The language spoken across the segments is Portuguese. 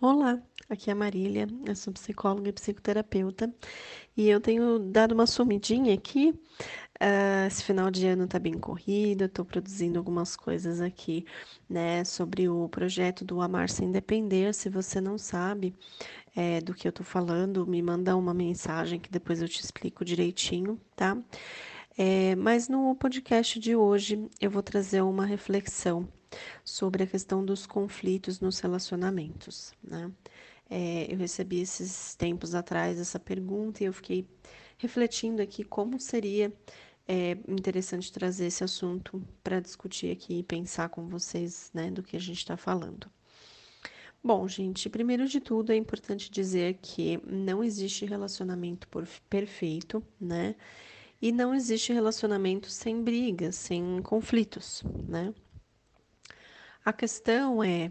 Olá, aqui é a Marília, eu sou psicóloga e psicoterapeuta e eu tenho dado uma sumidinha aqui. Uh, esse final de ano tá bem corrido, eu tô produzindo algumas coisas aqui, né, sobre o projeto do Amar Sem Depender. Se você não sabe é, do que eu tô falando, me manda uma mensagem que depois eu te explico direitinho, tá? É, mas no podcast de hoje eu vou trazer uma reflexão sobre a questão dos conflitos nos relacionamentos. Né? É, eu recebi esses tempos atrás essa pergunta e eu fiquei refletindo aqui como seria é, interessante trazer esse assunto para discutir aqui e pensar com vocês né, do que a gente está falando. Bom, gente, primeiro de tudo é importante dizer que não existe relacionamento perfeito, né? E não existe relacionamento sem brigas, sem conflitos, né? A questão é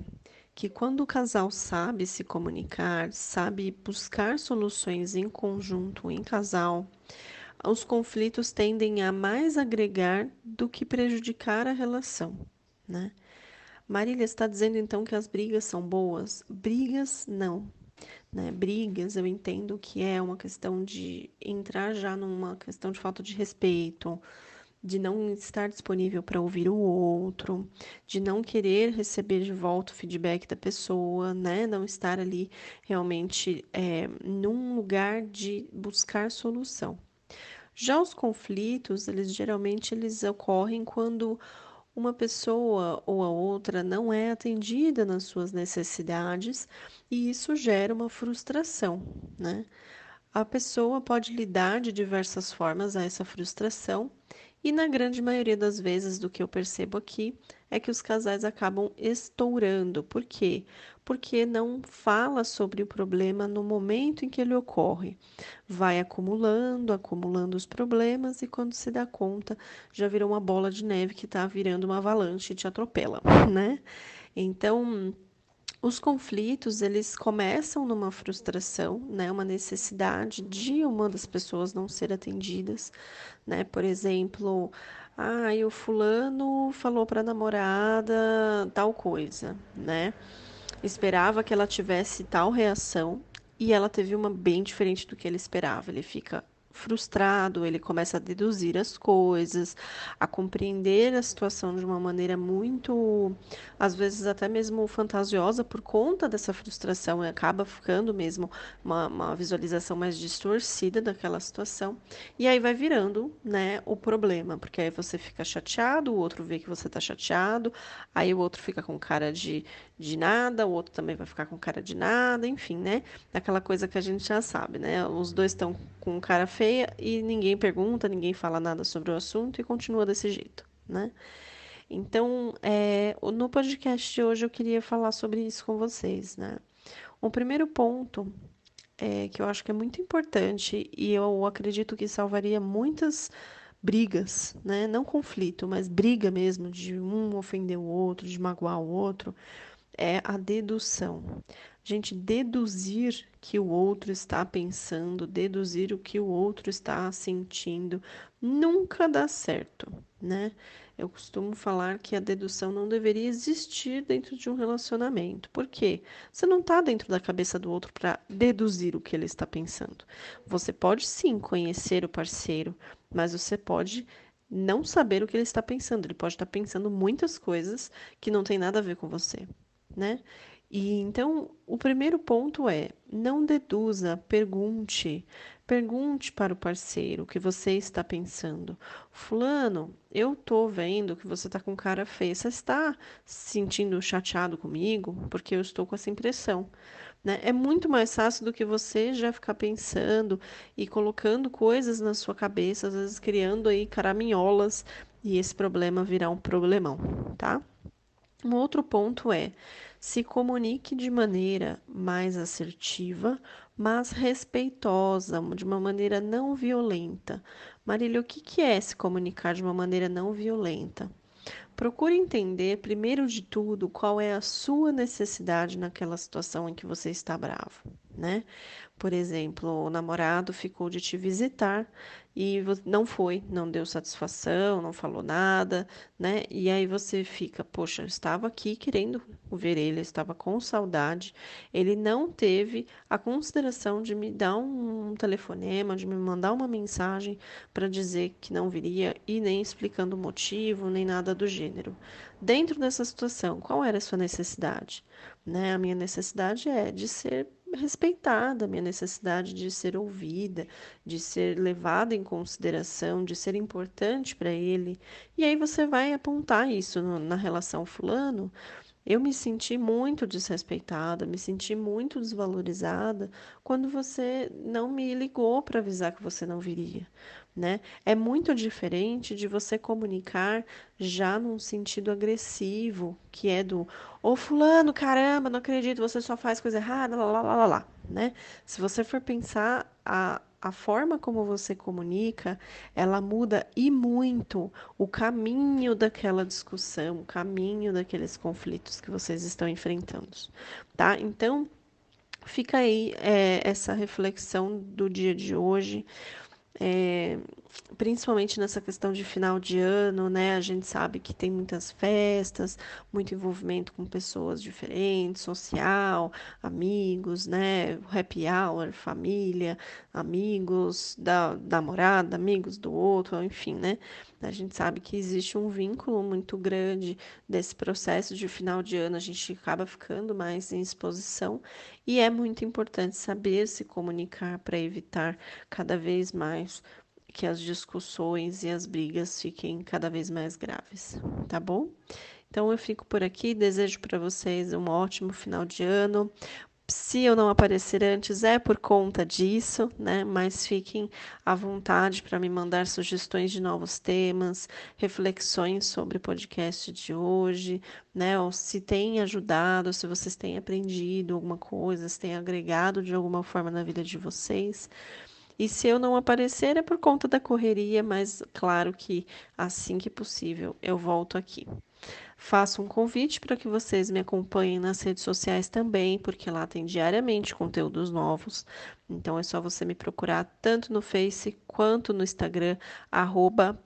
que quando o casal sabe se comunicar, sabe buscar soluções em conjunto, em casal, os conflitos tendem a mais agregar do que prejudicar a relação, né? Marília está dizendo então que as brigas são boas? Brigas não. Né? Brigas, eu entendo que é uma questão de entrar já numa questão de falta de respeito, de não estar disponível para ouvir o outro, de não querer receber de volta o feedback da pessoa, né? Não estar ali realmente é, num lugar de buscar solução. Já os conflitos, eles geralmente eles ocorrem quando uma pessoa ou a outra não é atendida nas suas necessidades e isso gera uma frustração, né? A pessoa pode lidar de diversas formas a essa frustração e na grande maioria das vezes, do que eu percebo aqui, é que os casais acabam estourando. Por quê? Porque não fala sobre o problema no momento em que ele ocorre. Vai acumulando, acumulando os problemas e quando se dá conta, já virou uma bola de neve que está virando uma avalanche e te atropela, né? Então, os conflitos, eles começam numa frustração, né, uma necessidade de uma das pessoas não ser atendidas, né? Por exemplo, ah, o fulano falou para a namorada tal coisa, né? Esperava que ela tivesse tal reação e ela teve uma bem diferente do que ele esperava. Ele fica frustrado, ele começa a deduzir as coisas, a compreender a situação de uma maneira muito, às vezes até mesmo fantasiosa por conta dessa frustração, e acaba ficando mesmo uma, uma visualização mais distorcida daquela situação, e aí vai virando, né, o problema, porque aí você fica chateado, o outro vê que você está chateado, aí o outro fica com cara de, de nada, o outro também vai ficar com cara de nada, enfim, né, aquela coisa que a gente já sabe, né, os dois estão com cara feia, e ninguém pergunta, ninguém fala nada sobre o assunto e continua desse jeito, né? Então, é, no podcast de hoje eu queria falar sobre isso com vocês, né? O primeiro ponto é, que eu acho que é muito importante e eu acredito que salvaria muitas brigas, né? Não conflito, mas briga mesmo de um ofender o outro, de magoar o outro, é a dedução. Gente, deduzir que o outro está pensando, deduzir o que o outro está sentindo, nunca dá certo, né? Eu costumo falar que a dedução não deveria existir dentro de um relacionamento. Por quê? Você não está dentro da cabeça do outro para deduzir o que ele está pensando. Você pode sim conhecer o parceiro, mas você pode não saber o que ele está pensando. Ele pode estar pensando muitas coisas que não tem nada a ver com você, né? E então, o primeiro ponto é: não deduza, pergunte. Pergunte para o parceiro o que você está pensando. Fulano, eu tô vendo que você está com cara feia. Você está se sentindo chateado comigo? Porque eu estou com essa impressão. Né? É muito mais fácil do que você já ficar pensando e colocando coisas na sua cabeça, às vezes criando aí caraminholas e esse problema virar um problemão, tá? Um outro ponto é se comunique de maneira mais assertiva, mas respeitosa, de uma maneira não violenta. Marília, o que é se comunicar de uma maneira não violenta? Procure entender, primeiro de tudo, qual é a sua necessidade naquela situação em que você está bravo, né? Por exemplo, o namorado ficou de te visitar e não foi, não deu satisfação, não falou nada, né? E aí você fica, poxa, eu estava aqui querendo ver ele, eu estava com saudade. Ele não teve a consideração de me dar um telefonema, de me mandar uma mensagem para dizer que não viria e nem explicando o motivo, nem nada do gênero. Dentro dessa situação, qual era a sua necessidade? Né? A minha necessidade é de ser respeitada, a minha necessidade de ser ouvida, de ser levada em consideração, de ser importante para ele. E aí você vai apontar isso no, na relação fulano. Eu me senti muito desrespeitada, me senti muito desvalorizada quando você não me ligou para avisar que você não viria né? É muito diferente de você comunicar já num sentido agressivo, que é do ô fulano, caramba, não acredito, você só faz coisa errada, lá, lá, lá, lá, lá né? Se você for pensar a, a forma como você comunica, ela muda e muito o caminho daquela discussão, o caminho daqueles conflitos que vocês estão enfrentando, tá? Então, fica aí é, essa reflexão do dia de hoje é, principalmente nessa questão de final de ano, né? A gente sabe que tem muitas festas, muito envolvimento com pessoas diferentes, social, amigos, né? Happy hour, família, amigos da, da namorada, amigos do outro, enfim, né? A gente sabe que existe um vínculo muito grande desse processo de final de ano, a gente acaba ficando mais em exposição e é muito importante saber se comunicar para evitar cada vez mais que as discussões e as brigas fiquem cada vez mais graves, tá bom? Então eu fico por aqui, desejo para vocês um ótimo final de ano. Se eu não aparecer antes é por conta disso, né? Mas fiquem à vontade para me mandar sugestões de novos temas, reflexões sobre o podcast de hoje, né? Ou se tem ajudado, se vocês têm aprendido alguma coisa, se tem agregado de alguma forma na vida de vocês. E se eu não aparecer é por conta da correria, mas claro que assim que possível eu volto aqui. Faço um convite para que vocês me acompanhem nas redes sociais também, porque lá tem diariamente conteúdos novos. Então é só você me procurar tanto no Face quanto no Instagram, arroba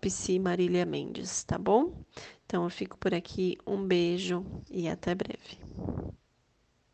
tá bom? Então eu fico por aqui, um beijo e até breve.